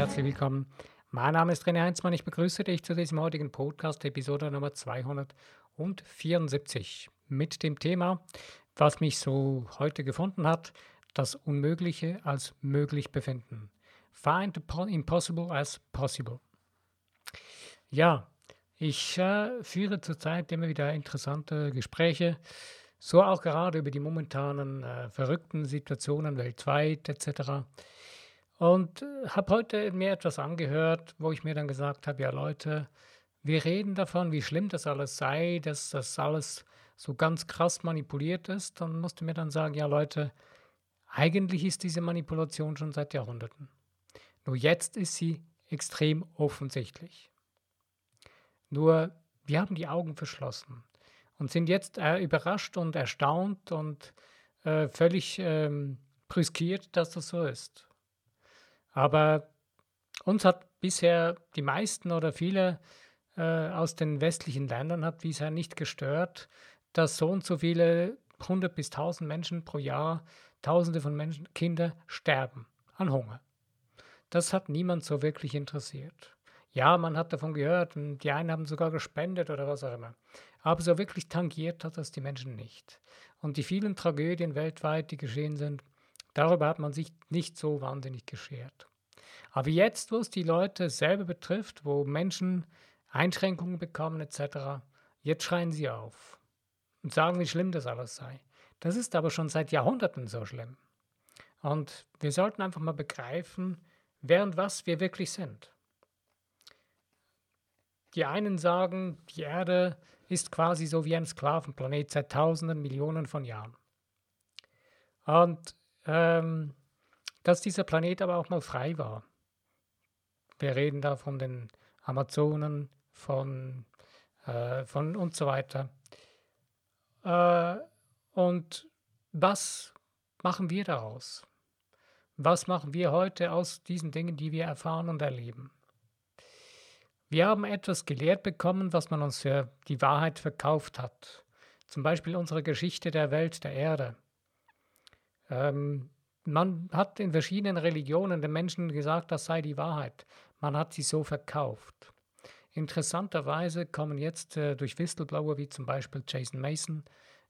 herzlich willkommen. Mein Name ist René Heinzmann. Ich begrüße dich zu diesem heutigen Podcast, Episode Nummer 274, mit dem Thema, was mich so heute gefunden hat, das Unmögliche als möglich befinden. Find the impossible as possible. Ja, ich äh, führe zurzeit immer wieder interessante Gespräche, so auch gerade über die momentanen äh, verrückten Situationen weltweit etc. Und äh, habe heute mir etwas angehört, wo ich mir dann gesagt habe, ja Leute, wir reden davon, wie schlimm das alles sei, dass das alles so ganz krass manipuliert ist. Dann musste mir dann sagen, ja Leute, eigentlich ist diese Manipulation schon seit Jahrhunderten. Nur jetzt ist sie extrem offensichtlich. Nur wir haben die Augen verschlossen und sind jetzt äh, überrascht und erstaunt und äh, völlig ähm, brüskiert, dass das so ist. Aber uns hat bisher die meisten oder viele äh, aus den westlichen Ländern hat bisher nicht gestört, dass so und so viele 100 bis 1000 Menschen pro Jahr, Tausende von Menschen, Kinder sterben an Hunger. Das hat niemand so wirklich interessiert. Ja, man hat davon gehört und die einen haben sogar gespendet oder was auch immer. Aber so wirklich tangiert hat das die Menschen nicht. Und die vielen Tragödien weltweit, die geschehen sind, Darüber hat man sich nicht so wahnsinnig geschert. Aber jetzt, wo es die Leute selber betrifft, wo Menschen Einschränkungen bekommen etc., jetzt schreien sie auf und sagen, wie schlimm das alles sei. Das ist aber schon seit Jahrhunderten so schlimm. Und wir sollten einfach mal begreifen, wer und was wir wirklich sind. Die einen sagen, die Erde ist quasi so wie ein Sklavenplanet seit Tausenden, Millionen von Jahren. Und ähm, dass dieser Planet aber auch mal frei war. Wir reden da von den Amazonen, von, äh, von und so weiter. Äh, und was machen wir daraus? Was machen wir heute aus diesen Dingen, die wir erfahren und erleben? Wir haben etwas gelehrt bekommen, was man uns für die Wahrheit verkauft hat. Zum Beispiel unsere Geschichte der Welt, der Erde. Ähm, man hat in verschiedenen Religionen den Menschen gesagt, das sei die Wahrheit. Man hat sie so verkauft. Interessanterweise kommen jetzt äh, durch Whistleblower wie zum Beispiel Jason Mason,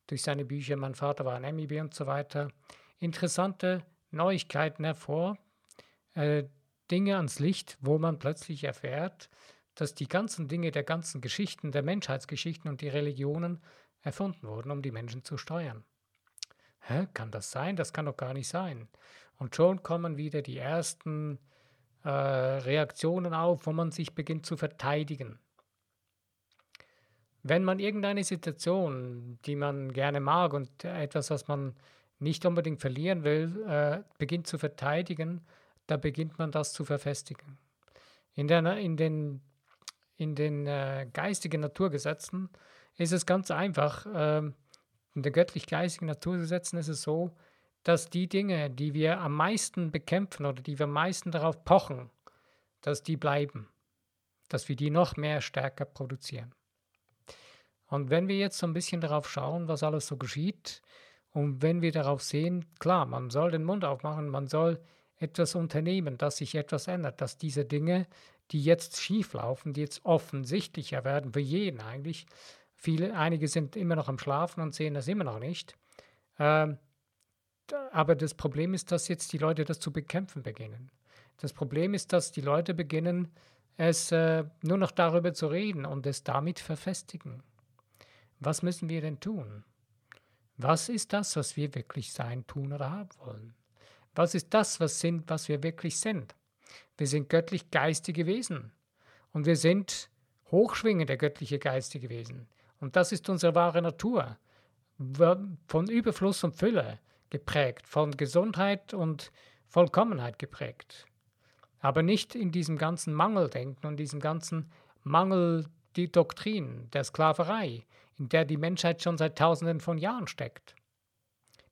durch seine Bücher Mein Vater war ein Amiby und so weiter, interessante Neuigkeiten hervor, äh, Dinge ans Licht, wo man plötzlich erfährt, dass die ganzen Dinge der ganzen Geschichten, der Menschheitsgeschichten und die Religionen erfunden wurden, um die Menschen zu steuern. Hä, kann das sein? Das kann doch gar nicht sein. Und schon kommen wieder die ersten äh, Reaktionen auf, wo man sich beginnt zu verteidigen. Wenn man irgendeine Situation, die man gerne mag und etwas, was man nicht unbedingt verlieren will, äh, beginnt zu verteidigen, da beginnt man das zu verfestigen. In, der, in den, in den äh, geistigen Naturgesetzen ist es ganz einfach. Äh, in der göttlich-geistigen Naturgesetzen ist es so, dass die Dinge, die wir am meisten bekämpfen oder die wir am meisten darauf pochen, dass die bleiben, dass wir die noch mehr stärker produzieren. Und wenn wir jetzt so ein bisschen darauf schauen, was alles so geschieht, und wenn wir darauf sehen, klar, man soll den Mund aufmachen, man soll etwas unternehmen, dass sich etwas ändert, dass diese Dinge, die jetzt schief laufen, die jetzt offensichtlicher werden, für jeden eigentlich, Viele, einige sind immer noch am Schlafen und sehen das immer noch nicht. Ähm, aber das Problem ist, dass jetzt die Leute das zu bekämpfen beginnen. Das Problem ist, dass die Leute beginnen, es äh, nur noch darüber zu reden und es damit verfestigen. Was müssen wir denn tun? Was ist das, was wir wirklich sein, tun oder haben wollen? Was ist das, was sind, was wir wirklich sind? Wir sind göttlich geistige Wesen und wir sind hochschwingende göttliche geistige Wesen. Und das ist unsere wahre Natur, von Überfluss und Fülle geprägt, von Gesundheit und Vollkommenheit geprägt. Aber nicht in diesem ganzen Mangeldenken und diesem ganzen Mangel die Doktrin der Sklaverei, in der die Menschheit schon seit Tausenden von Jahren steckt.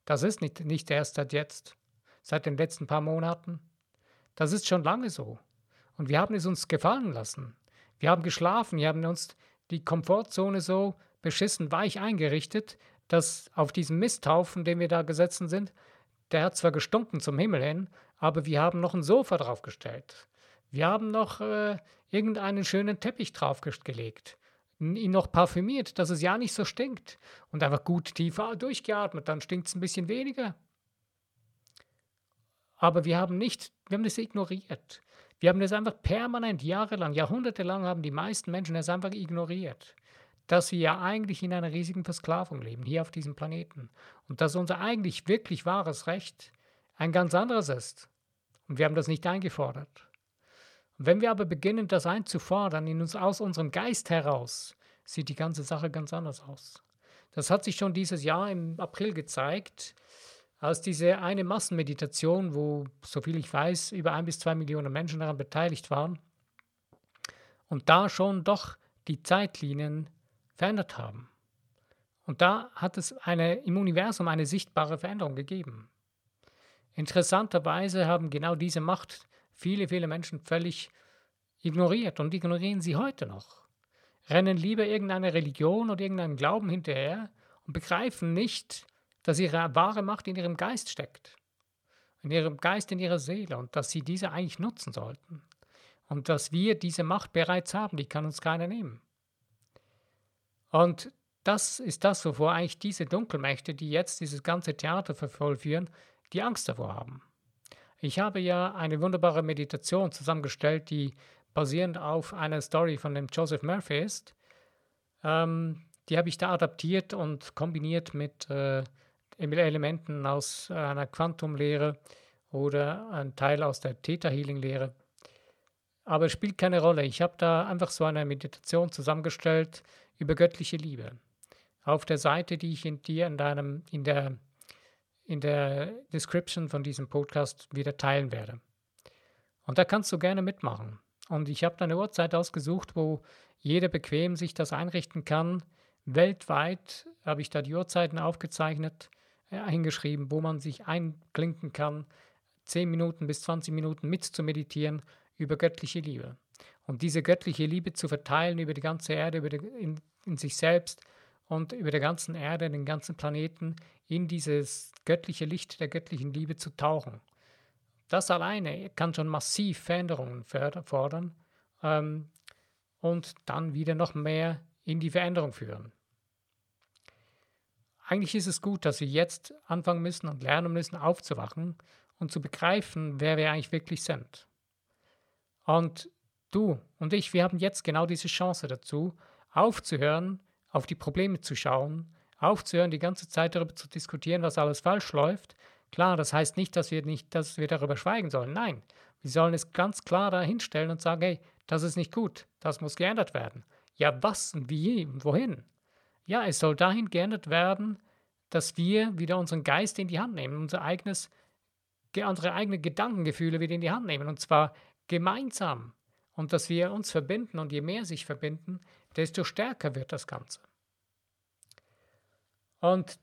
Das ist nicht, nicht erst seit jetzt, seit den letzten paar Monaten. Das ist schon lange so. Und wir haben es uns gefallen lassen. Wir haben geschlafen, wir haben uns die Komfortzone so beschissen weich eingerichtet, dass auf diesem Misthaufen, den wir da gesessen sind, der hat zwar gestunken zum Himmel hin, aber wir haben noch ein Sofa draufgestellt. Wir haben noch äh, irgendeinen schönen Teppich draufgelegt, ihn noch parfümiert, dass es ja nicht so stinkt und einfach gut tief durchgeatmet, dann stinkt es ein bisschen weniger. Aber wir haben nicht, wir haben das ignoriert. Wir haben das einfach permanent, jahrelang, jahrhundertelang haben die meisten Menschen das einfach ignoriert. Dass wir ja eigentlich in einer riesigen Versklavung leben, hier auf diesem Planeten. Und dass unser eigentlich wirklich wahres Recht ein ganz anderes ist. Und wir haben das nicht eingefordert. Und wenn wir aber beginnen, das einzufordern, in uns, aus unserem Geist heraus, sieht die ganze Sache ganz anders aus. Das hat sich schon dieses Jahr im April gezeigt, als diese eine Massenmeditation, wo, soviel ich weiß, über ein bis zwei Millionen Menschen daran beteiligt waren und da schon doch die Zeitlinien verändert haben. Und da hat es eine, im Universum eine sichtbare Veränderung gegeben. Interessanterweise haben genau diese Macht viele, viele Menschen völlig ignoriert und ignorieren sie heute noch. Rennen lieber irgendeine Religion oder irgendeinen Glauben hinterher und begreifen nicht, dass ihre wahre Macht in ihrem Geist steckt. In ihrem Geist, in ihrer Seele und dass sie diese eigentlich nutzen sollten. Und dass wir diese Macht bereits haben, die kann uns keiner nehmen. Und das ist das, wovor eigentlich diese Dunkelmächte, die jetzt dieses ganze Theater vervollführen, die Angst davor haben. Ich habe ja eine wunderbare Meditation zusammengestellt, die basierend auf einer Story von dem Joseph Murphy ist. Ähm, die habe ich da adaptiert und kombiniert mit äh, Elementen aus einer Quantumlehre oder ein Teil aus der Theta Healing Lehre. Aber es spielt keine Rolle. Ich habe da einfach so eine Meditation zusammengestellt über göttliche Liebe. Auf der Seite, die ich in dir in deinem in der in der Description von diesem Podcast wieder teilen werde. Und da kannst du gerne mitmachen. Und ich habe da eine Uhrzeit ausgesucht, wo jeder bequem sich das einrichten kann. Weltweit habe ich da die Uhrzeiten aufgezeichnet, äh, hingeschrieben, wo man sich einklinken kann, 10 Minuten bis 20 Minuten mit zu meditieren über göttliche Liebe. Und diese göttliche Liebe zu verteilen über die ganze Erde, über die, in, in sich selbst und über der ganzen Erde, den ganzen Planeten, in dieses göttliche Licht der göttlichen Liebe zu tauchen. Das alleine kann schon massiv Veränderungen fordern ähm, und dann wieder noch mehr in die Veränderung führen. Eigentlich ist es gut, dass wir jetzt anfangen müssen und lernen müssen, aufzuwachen und zu begreifen, wer wir eigentlich wirklich sind. Und du und ich, wir haben jetzt genau diese Chance dazu, aufzuhören, auf die Probleme zu schauen, aufzuhören, die ganze Zeit darüber zu diskutieren, was alles falsch läuft. Klar, das heißt nicht, dass wir nicht, dass wir darüber schweigen sollen. Nein, wir sollen es ganz klar dahinstellen und sagen, hey, das ist nicht gut, das muss geändert werden. Ja, was und wie und wohin? Ja, es soll dahin geändert werden, dass wir wieder unseren Geist in die Hand nehmen, unser eigenes, unsere eigenen Gedankengefühle wieder in die Hand nehmen und zwar gemeinsam und dass wir uns verbinden und je mehr sich verbinden, desto stärker wird das Ganze. Und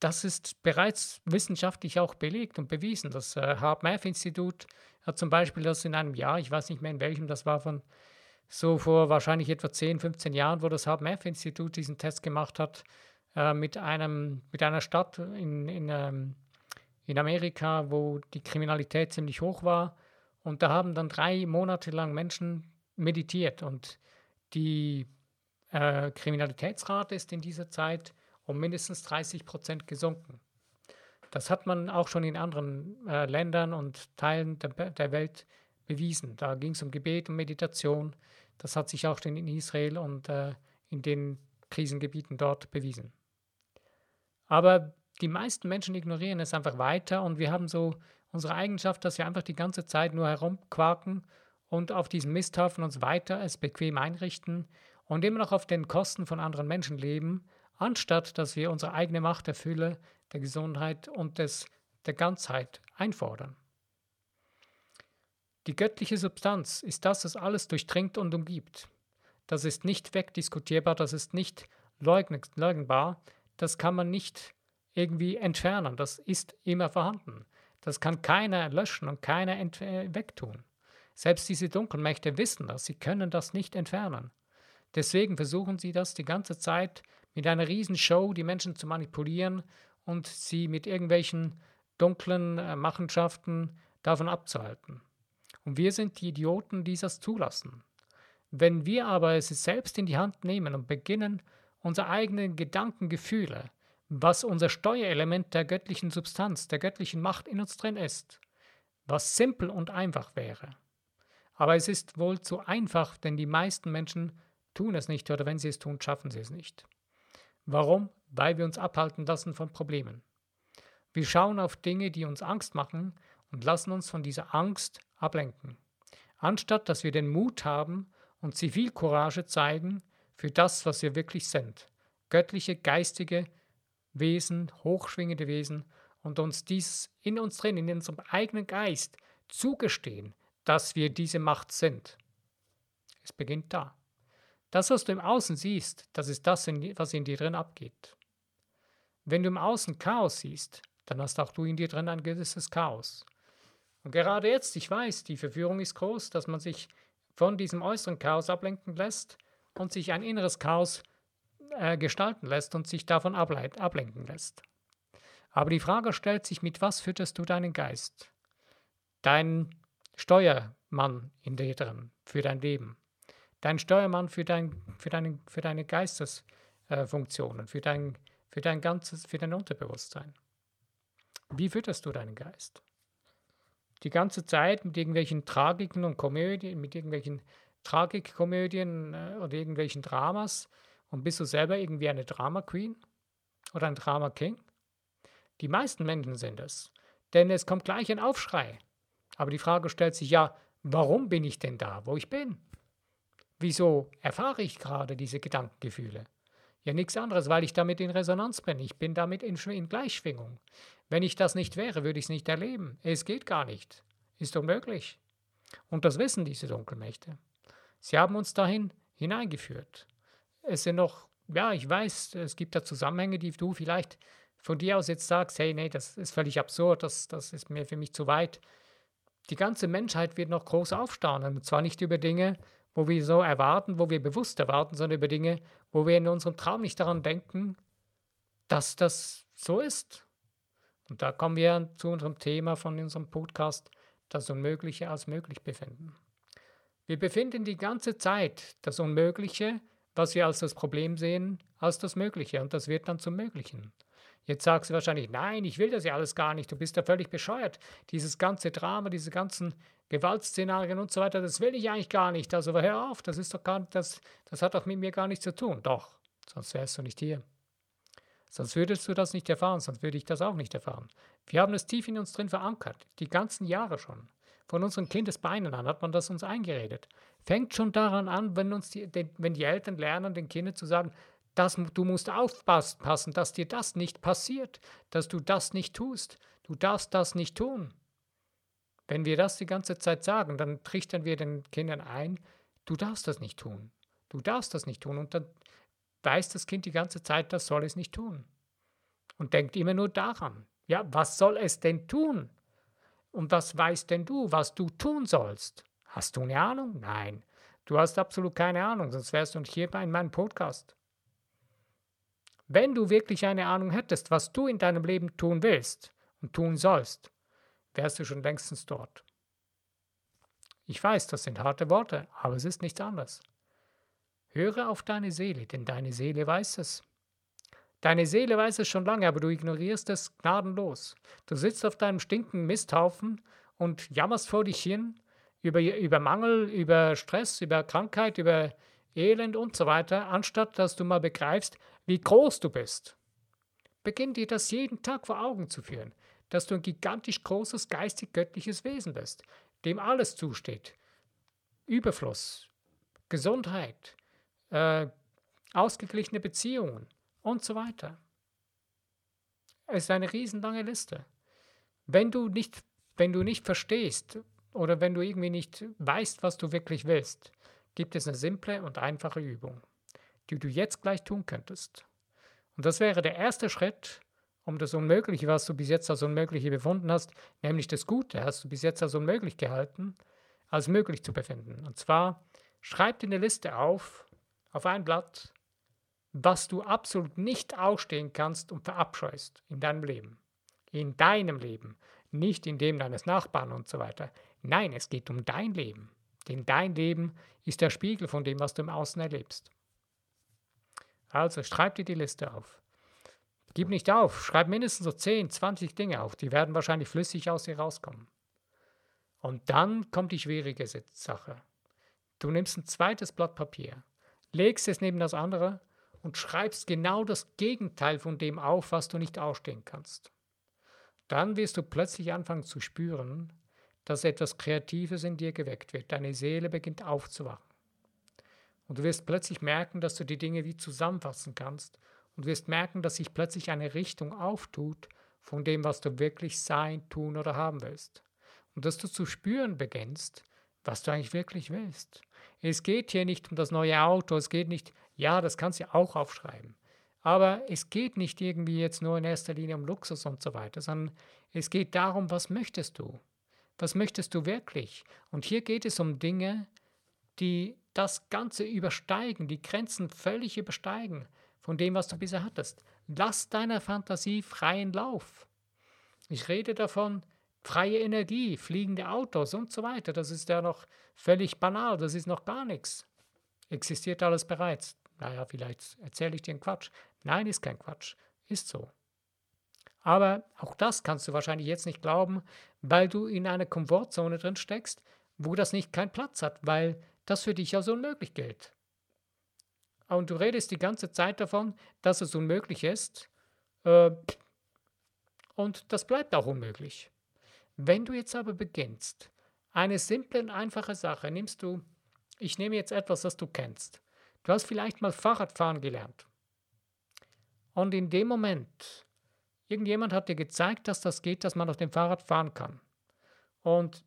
das ist bereits wissenschaftlich auch belegt und bewiesen. Das äh, Hart-Math-Institut hat zum Beispiel das in einem Jahr, ich weiß nicht mehr in welchem, das war von so vor wahrscheinlich etwa 10, 15 Jahren, wo das Hart-Math-Institut diesen Test gemacht hat, äh, mit, einem, mit einer Stadt in, in, ähm, in Amerika, wo die Kriminalität ziemlich hoch war. Und da haben dann drei Monate lang Menschen meditiert und die äh, Kriminalitätsrate ist in dieser Zeit um mindestens 30 Prozent gesunken. Das hat man auch schon in anderen äh, Ländern und Teilen der, der Welt bewiesen. Da ging es um Gebet und Meditation. Das hat sich auch schon in Israel und äh, in den Krisengebieten dort bewiesen. Aber die meisten Menschen ignorieren es einfach weiter und wir haben so unsere Eigenschaft, dass wir einfach die ganze Zeit nur herumquaken und auf diesem Misthaufen uns weiter es bequem einrichten und immer noch auf den Kosten von anderen Menschen leben, anstatt dass wir unsere eigene Macht der Fülle, der Gesundheit und des, der Ganzheit einfordern. Die göttliche Substanz ist das, was alles durchdringt und umgibt. Das ist nicht wegdiskutierbar, das ist nicht leugnbar, das kann man nicht irgendwie entfernen, das ist immer vorhanden. Das kann keiner löschen und keiner äh, wegtun. Selbst diese Dunkelmächte wissen das, sie können das nicht entfernen. Deswegen versuchen sie das die ganze Zeit mit einer Riesenshow die Menschen zu manipulieren und sie mit irgendwelchen dunklen äh, Machenschaften davon abzuhalten. Und wir sind die Idioten, die das zulassen. Wenn wir aber es selbst in die Hand nehmen und beginnen, unsere eigenen Gedanken, Gefühle, was unser Steuerelement der göttlichen Substanz, der göttlichen Macht in uns drin ist, was simpel und einfach wäre. Aber es ist wohl zu einfach, denn die meisten Menschen tun es nicht oder wenn sie es tun, schaffen sie es nicht. Warum? Weil wir uns abhalten lassen von Problemen. Wir schauen auf Dinge, die uns Angst machen und lassen uns von dieser Angst ablenken. Anstatt dass wir den Mut haben und Zivilcourage zeigen für das, was wir wirklich sind. Göttliche, geistige Wesen, hochschwingende Wesen und uns dies in uns drin, in unserem eigenen Geist zugestehen, dass wir diese Macht sind. Es beginnt da. Das, was du im Außen siehst, das ist das, was in dir drin abgeht. Wenn du im Außen Chaos siehst, dann hast auch du in dir drin ein gewisses Chaos. Und gerade jetzt, ich weiß, die Verführung ist groß, dass man sich von diesem äußeren Chaos ablenken lässt und sich ein inneres Chaos äh, gestalten lässt und sich davon ablenken lässt. Aber die Frage stellt sich, mit was fütterst du deinen Geist? Dein Steuermann in dir drin für dein Leben. Dein Steuermann für, dein, für, deine, für deine Geistesfunktionen, äh, für, dein, für dein ganzes, für dein Unterbewusstsein. Wie fütterst du deinen Geist? Die ganze Zeit mit irgendwelchen Tragiken und Komödien, mit irgendwelchen Tragikkomödien äh, oder irgendwelchen Dramas und bist du selber irgendwie eine Drama Queen oder ein Drama King? Die meisten Menschen sind es, denn es kommt gleich ein Aufschrei. Aber die Frage stellt sich ja, warum bin ich denn da, wo ich bin? Wieso erfahre ich gerade diese Gedankengefühle? Ja, nichts anderes, weil ich damit in Resonanz bin. Ich bin damit in, in Gleichschwingung. Wenn ich das nicht wäre, würde ich es nicht erleben. Es geht gar nicht. Ist unmöglich. Und das wissen diese Dunkelmächte. Sie haben uns dahin hineingeführt. Es sind noch, ja, ich weiß, es gibt da Zusammenhänge, die du vielleicht von dir aus jetzt sagst, hey, nee, das ist völlig absurd, das, das ist mir für mich zu weit. Die ganze Menschheit wird noch groß aufstaunen. Und zwar nicht über Dinge, wo wir so erwarten, wo wir bewusst erwarten, sondern über Dinge, wo wir in unserem Traum nicht daran denken, dass das so ist. Und da kommen wir zu unserem Thema von unserem Podcast, das Unmögliche als möglich befinden. Wir befinden die ganze Zeit das Unmögliche, was wir als das Problem sehen, als das Mögliche und das wird dann zum Möglichen. Jetzt sagst du wahrscheinlich, nein, ich will das ja alles gar nicht, du bist ja völlig bescheuert. Dieses ganze Drama, diese ganzen Gewaltszenarien und so weiter, das will ich eigentlich gar nicht. Also hör auf, das ist doch gar das, das hat doch mit mir gar nichts zu tun. Doch, sonst wärst du nicht hier. Sonst würdest du das nicht erfahren, sonst würde ich das auch nicht erfahren. Wir haben es tief in uns drin verankert, die ganzen Jahre schon. Von unseren Kindesbeinen an hat man das uns eingeredet. Fängt schon daran an, wenn, uns die, wenn die Eltern lernen, den Kindern zu sagen, dass du musst aufpassen, dass dir das nicht passiert, dass du das nicht tust. Du darfst das nicht tun. Wenn wir das die ganze Zeit sagen, dann trichtern wir den Kindern ein, du darfst das nicht tun. Du darfst das nicht tun. Und dann weiß das Kind die ganze Zeit, das soll es nicht tun. Und denkt immer nur daran. Ja, was soll es denn tun? Und was weißt denn du, was du tun sollst? Hast du eine Ahnung? Nein. Du hast absolut keine Ahnung, sonst wärst du nicht hier bei meinem Podcast. Wenn du wirklich eine Ahnung hättest, was du in deinem Leben tun willst und tun sollst, wärst du schon längstens dort. Ich weiß, das sind harte Worte, aber es ist nichts anderes. Höre auf deine Seele, denn deine Seele weiß es. Deine Seele weiß es schon lange, aber du ignorierst es gnadenlos. Du sitzt auf deinem stinkenden Misthaufen und jammerst vor dich hin über, über Mangel, über Stress, über Krankheit, über Elend und so weiter, anstatt dass du mal begreifst, wie groß du bist. Beginn dir das jeden Tag vor Augen zu führen, dass du ein gigantisch großes geistig-göttliches Wesen bist, dem alles zusteht. Überfluss, Gesundheit, äh, ausgeglichene Beziehungen und so weiter. Es ist eine riesenlange Liste. Wenn du nicht, wenn du nicht verstehst oder wenn du irgendwie nicht weißt, was du wirklich willst, gibt es eine simple und einfache Übung, die du jetzt gleich tun könntest. Und das wäre der erste Schritt, um das Unmögliche, was du bis jetzt als Unmögliche befunden hast, nämlich das Gute, hast du bis jetzt als unmöglich gehalten, als möglich zu befinden. Und zwar schreib dir eine Liste auf, auf ein Blatt, was du absolut nicht ausstehen kannst und verabscheust in deinem Leben. In deinem Leben, nicht in dem deines Nachbarn und so weiter. Nein, es geht um dein Leben. Denn dein Leben ist der Spiegel von dem, was du im Außen erlebst. Also schreib dir die Liste auf. Gib nicht auf, schreib mindestens so 10, 20 Dinge auf. Die werden wahrscheinlich flüssig aus dir rauskommen. Und dann kommt die schwierige Sache. Du nimmst ein zweites Blatt Papier, legst es neben das andere und schreibst genau das Gegenteil von dem auf, was du nicht ausstehen kannst. Dann wirst du plötzlich anfangen zu spüren, dass etwas Kreatives in dir geweckt wird. Deine Seele beginnt aufzuwachen. Und du wirst plötzlich merken, dass du die Dinge wie zusammenfassen kannst und wirst merken, dass sich plötzlich eine Richtung auftut von dem, was du wirklich sein, tun oder haben willst. Und dass du zu spüren beginnst, was du eigentlich wirklich willst. Es geht hier nicht um das neue Auto, es geht nicht, ja, das kannst du auch aufschreiben. Aber es geht nicht irgendwie jetzt nur in erster Linie um Luxus und so weiter, sondern es geht darum, was möchtest du? Was möchtest du wirklich? Und hier geht es um Dinge, die das Ganze übersteigen, die Grenzen völlig übersteigen von dem, was du bisher hattest. Lass deiner Fantasie freien Lauf. Ich rede davon, freie Energie, fliegende Autos und so weiter. Das ist ja noch völlig banal, das ist noch gar nichts. Existiert alles bereits. Naja, vielleicht erzähle ich dir einen Quatsch. Nein, ist kein Quatsch. Ist so. Aber auch das kannst du wahrscheinlich jetzt nicht glauben, weil du in einer Komfortzone drin steckst, wo das nicht keinen Platz hat, weil das für dich als unmöglich gilt. Und du redest die ganze Zeit davon, dass es unmöglich ist. Äh, und das bleibt auch unmöglich. Wenn du jetzt aber beginnst, eine simple und einfache Sache, nimmst du, ich nehme jetzt etwas, das du kennst. Du hast vielleicht mal Fahrradfahren gelernt. Und in dem Moment, irgendjemand hat dir gezeigt, dass das geht, dass man auf dem Fahrrad fahren kann. Und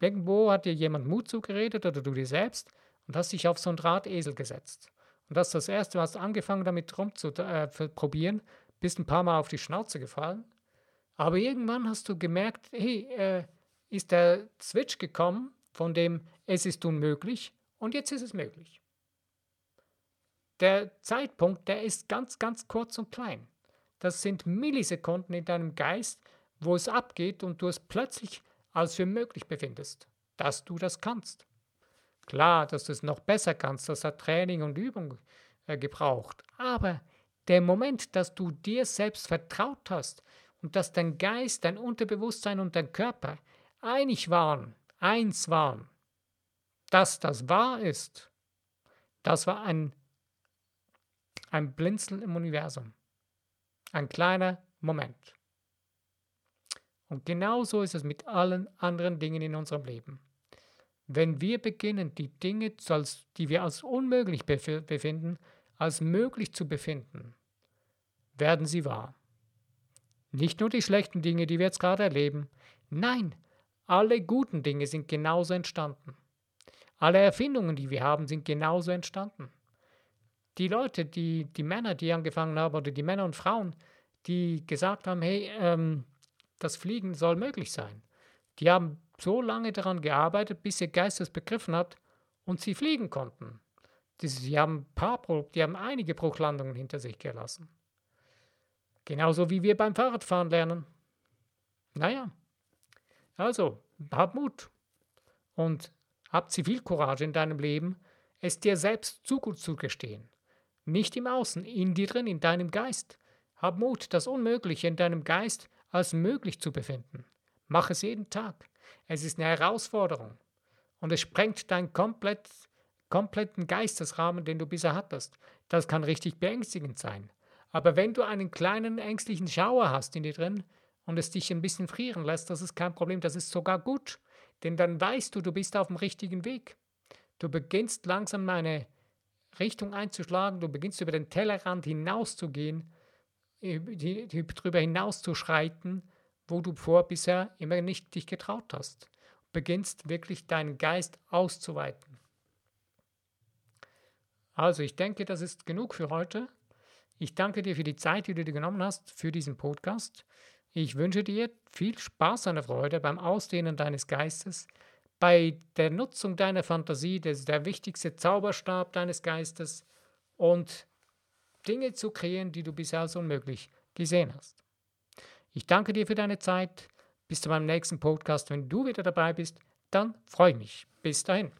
irgendwo hat dir jemand Mut zugeredet oder du dir selbst und hast dich auf so einen Drahtesel gesetzt. Und das ist das Erste, du hast angefangen damit rumzuprobieren, äh, bist ein paar Mal auf die Schnauze gefallen. Aber irgendwann hast du gemerkt, hey, äh, ist der Switch gekommen von dem es ist unmöglich und jetzt ist es möglich. Der Zeitpunkt, der ist ganz, ganz kurz und klein. Das sind Millisekunden in deinem Geist, wo es abgeht und du es plötzlich als für möglich befindest, dass du das kannst. Klar, dass du es noch besser kannst, das hat Training und Übung äh, gebraucht. Aber der Moment, dass du dir selbst vertraut hast und dass dein Geist, dein Unterbewusstsein und dein Körper einig waren, eins waren, dass das wahr ist, das war ein, ein Blinzeln im Universum. Ein kleiner Moment. Und genauso ist es mit allen anderen Dingen in unserem Leben. Wenn wir beginnen, die Dinge, die wir als unmöglich befinden, als möglich zu befinden, werden sie wahr. Nicht nur die schlechten Dinge, die wir jetzt gerade erleben. Nein, alle guten Dinge sind genauso entstanden. Alle Erfindungen, die wir haben, sind genauso entstanden. Die Leute, die, die Männer, die angefangen haben, oder die Männer und Frauen, die gesagt haben, hey, ähm, das Fliegen soll möglich sein. Die haben so lange daran gearbeitet, bis ihr Geist es begriffen hat und sie fliegen konnten. Sie haben, paar, die haben einige Bruchlandungen hinter sich gelassen. Genauso wie wir beim Fahrradfahren lernen. Naja, also, hab Mut und hab Zivilcourage in deinem Leben, es dir selbst zu gut zu gestehen. Nicht im Außen, in dir drin, in deinem Geist. Hab Mut, das Unmögliche in deinem Geist als möglich zu befinden. Mach es jeden Tag. Es ist eine Herausforderung. Und es sprengt deinen komplett, kompletten Geistesrahmen, den du bisher hattest. Das kann richtig beängstigend sein. Aber wenn du einen kleinen ängstlichen Schauer hast in dir drin und es dich ein bisschen frieren lässt, das ist kein Problem, das ist sogar gut. Denn dann weißt du, du bist auf dem richtigen Weg. Du beginnst langsam eine Richtung einzuschlagen, du beginnst über den Tellerrand hinauszugehen, darüber hinauszuschreiten, wo du vor bisher immer nicht dich getraut hast. Beginnst wirklich deinen Geist auszuweiten. Also, ich denke, das ist genug für heute. Ich danke dir für die Zeit, die du dir genommen hast für diesen Podcast. Ich wünsche dir viel Spaß und Freude beim Ausdehnen deines Geistes, bei der Nutzung deiner Fantasie, das ist der wichtigste Zauberstab deines Geistes und Dinge zu kreieren, die du bisher als unmöglich gesehen hast. Ich danke dir für deine Zeit. Bis zu meinem nächsten Podcast. Wenn du wieder dabei bist, dann freue ich mich. Bis dahin.